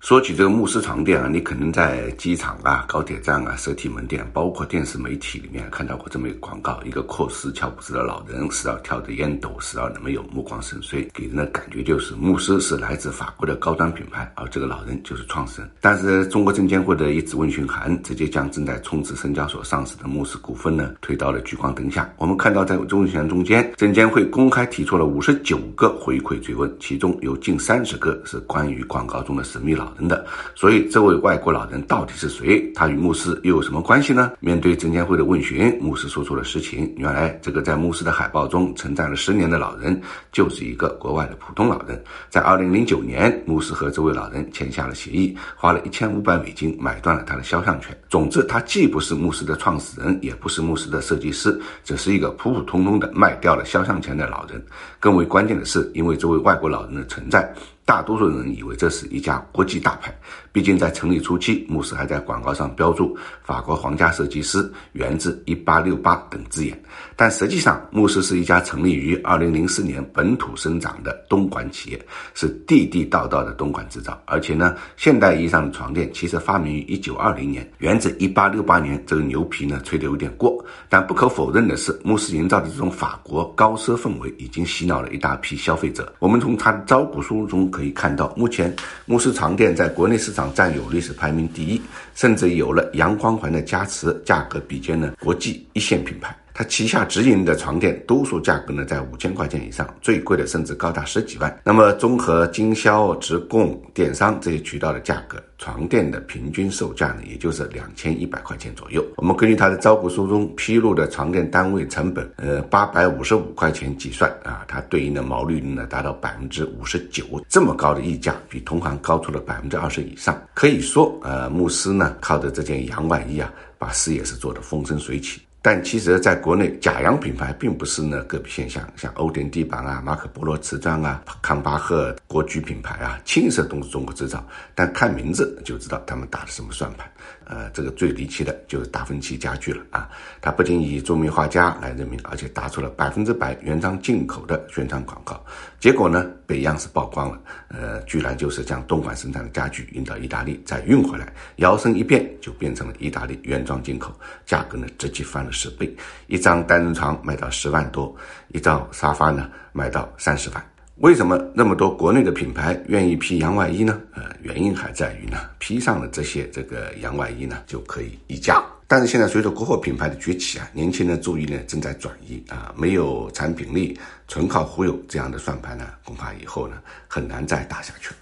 说起这个慕斯床垫啊，你可能在机场啊、高铁站啊、实体门店，包括电视媒体里面看到过这么一个广告：一个阔斯乔布斯的老人，时而跳着烟斗，时而那么有目光深邃，给人的感觉就是慕斯是来自法国的高端品牌，而这个老人就是创始人。但是中国证监会的一纸问询函，直接将正在冲刺深交所上市的慕斯股份呢推到了聚光灯下。我们看到，在问询函中间，证监会公开提出了五十九个回馈追问，其中有近三十个是关于广告中的神秘老。人的，所以这位外国老人到底是谁？他与牧师又有什么关系呢？面对证监会的问询，牧师说出了实情：原来这个在牧师的海报中存在了十年的老人，就是一个国外的普通老人。在二零零九年，牧师和这位老人签下了协议，花了一千五百美金买断了他的肖像权。总之，他既不是牧师的创始人，也不是牧师的设计师，只是一个普普通通的卖掉了肖像权的老人。更为关键的是，因为这位外国老人的存在。大多数人以为这是一家国际大牌，毕竟在成立初期，慕斯还在广告上标注“法国皇家设计师，源自 1868” 等字眼。但实际上，慕斯是一家成立于2004年、本土生长的东莞企业，是地地道道的东莞制造。而且呢，现代意义上的床垫其实发明于1920年，源自1868年。这个牛皮呢，吹得有点过。但不可否认的是，慕斯营造的这种法国高奢氛围，已经洗脑了一大批消费者。我们从他的招股书中。可可以看到，目前慕思床垫在国内市场占有率是排名第一，甚至有了阳光环的加持，价格比肩了国际一线品牌。它旗下直营的床垫多数价格呢在五千块钱以上，最贵的甚至高达十几万。那么综合经销、直供、电商这些渠道的价格，床垫的平均售价呢也就是两千一百块钱左右。我们根据它的招股书中披露的床垫单位成本，呃八百五十五块钱计算啊，它对应的毛利率呢达到百分之五十九，这么高的溢价，比同行高出了百分之二十以上。可以说，呃，慕斯呢靠着这件洋外衣啊，把事业是做得风生水起。但其实，在国内，假洋品牌并不是呢个别现象，像欧典地板啊、马可波罗瓷砖啊、康巴赫国居品牌啊，清色都是中国制造。但看名字就知道他们打的什么算盘。呃，这个最离奇的就是达芬奇家具了啊！他不仅以著名画家来任命，而且打出了百分之百原装进口的宣传广告。结果呢，被央视曝光了。呃，居然就是将东莞生产的家具运到意大利，再运回来，摇身一变就变成了意大利原装进口，价格呢直接翻了十倍。一张单人床卖到十万多，一张沙发呢卖到三十万。为什么那么多国内的品牌愿意批洋外衣呢？呃，原因还在于呢，披上了这些这个洋外衣呢，就可以溢价。但是现在随着国货品牌的崛起啊，年轻人注意呢正在转移啊，没有产品力，纯靠忽悠这样的算盘呢，恐怕以后呢很难再打下去了。